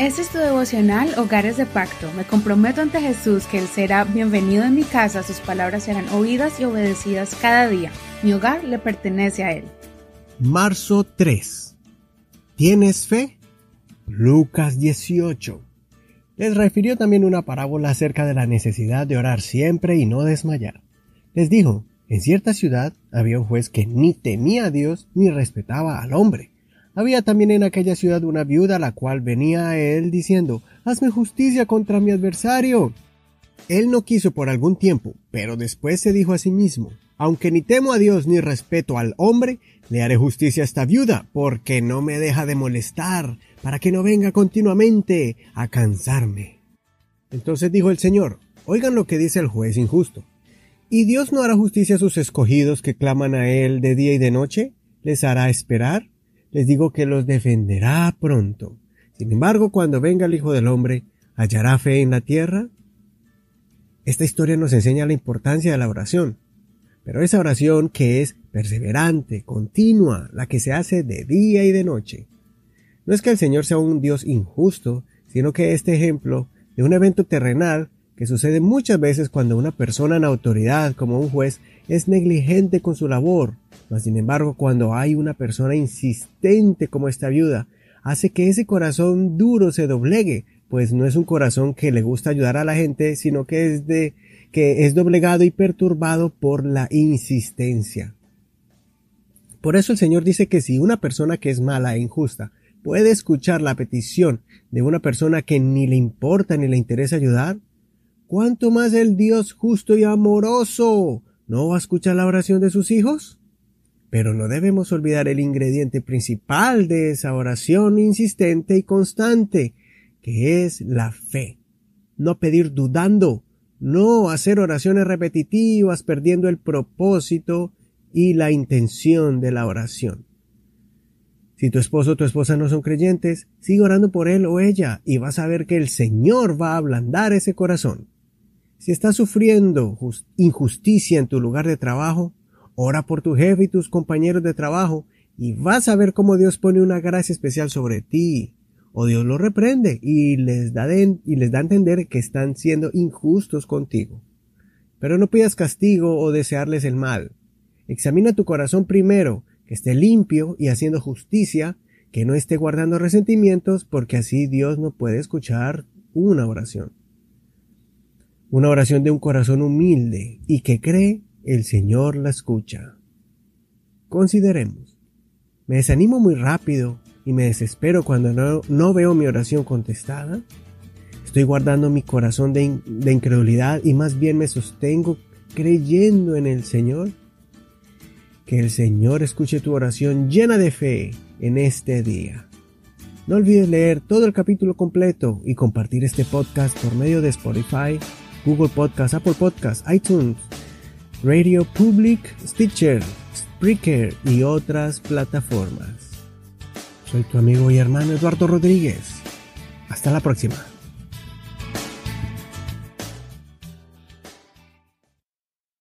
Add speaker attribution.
Speaker 1: Este es tu devocional Hogares de Pacto. Me comprometo ante Jesús que Él será bienvenido en mi casa, sus palabras serán oídas y obedecidas cada día. Mi hogar le pertenece a Él.
Speaker 2: Marzo 3. ¿Tienes fe? Lucas 18. Les refirió también una parábola acerca de la necesidad de orar siempre y no desmayar. Les dijo, en cierta ciudad había un juez que ni temía a Dios ni respetaba al hombre. Había también en aquella ciudad una viuda la cual venía a él diciendo, Hazme justicia contra mi adversario. Él no quiso por algún tiempo, pero después se dijo a sí mismo, aunque ni temo a Dios ni respeto al hombre, le haré justicia a esta viuda, porque no me deja de molestar, para que no venga continuamente a cansarme. Entonces dijo el Señor, oigan lo que dice el juez injusto. ¿Y Dios no hará justicia a sus escogidos que claman a Él de día y de noche? ¿Les hará esperar? Les digo que los defenderá pronto. Sin embargo, cuando venga el Hijo del Hombre, ¿hallará fe en la tierra? Esta historia nos enseña la importancia de la oración, pero esa oración que es perseverante, continua, la que se hace de día y de noche. No es que el Señor sea un Dios injusto, sino que este ejemplo de un evento terrenal que sucede muchas veces cuando una persona en autoridad, como un juez, es negligente con su labor, mas sin embargo cuando hay una persona insistente como esta viuda, hace que ese corazón duro se doblegue, pues no es un corazón que le gusta ayudar a la gente, sino que es de que es doblegado y perturbado por la insistencia. Por eso el Señor dice que si una persona que es mala e injusta puede escuchar la petición de una persona que ni le importa ni le interesa ayudar, ¿cuánto más el Dios justo y amoroso no va a escuchar la oración de sus hijos? Pero no debemos olvidar el ingrediente principal de esa oración insistente y constante, que es la fe. No pedir dudando, no hacer oraciones repetitivas perdiendo el propósito y la intención de la oración. Si tu esposo o tu esposa no son creyentes, sigue orando por él o ella y vas a ver que el Señor va a ablandar ese corazón. Si estás sufriendo injusticia en tu lugar de trabajo, Ora por tu jefe y tus compañeros de trabajo y vas a ver cómo Dios pone una gracia especial sobre ti. O Dios lo reprende y les da, y les da a entender que están siendo injustos contigo. Pero no pidas castigo o desearles el mal. Examina tu corazón primero, que esté limpio y haciendo justicia, que no esté guardando resentimientos, porque así Dios no puede escuchar una oración. Una oración de un corazón humilde y que cree el Señor la escucha. Consideremos. Me desanimo muy rápido y me desespero cuando no, veo mi oración contestada. Estoy guardando mi corazón de, de incredulidad y más bien me sostengo creyendo en el Señor. Que el Señor escuche tu oración llena de fe en este día. No olvides leer todo el capítulo completo y compartir este podcast por medio de Spotify, Google Podcast, Apple Podcast, iTunes Radio Public, Stitcher, Spreaker y otras plataformas. Soy tu amigo y hermano Eduardo Rodríguez. Hasta la próxima.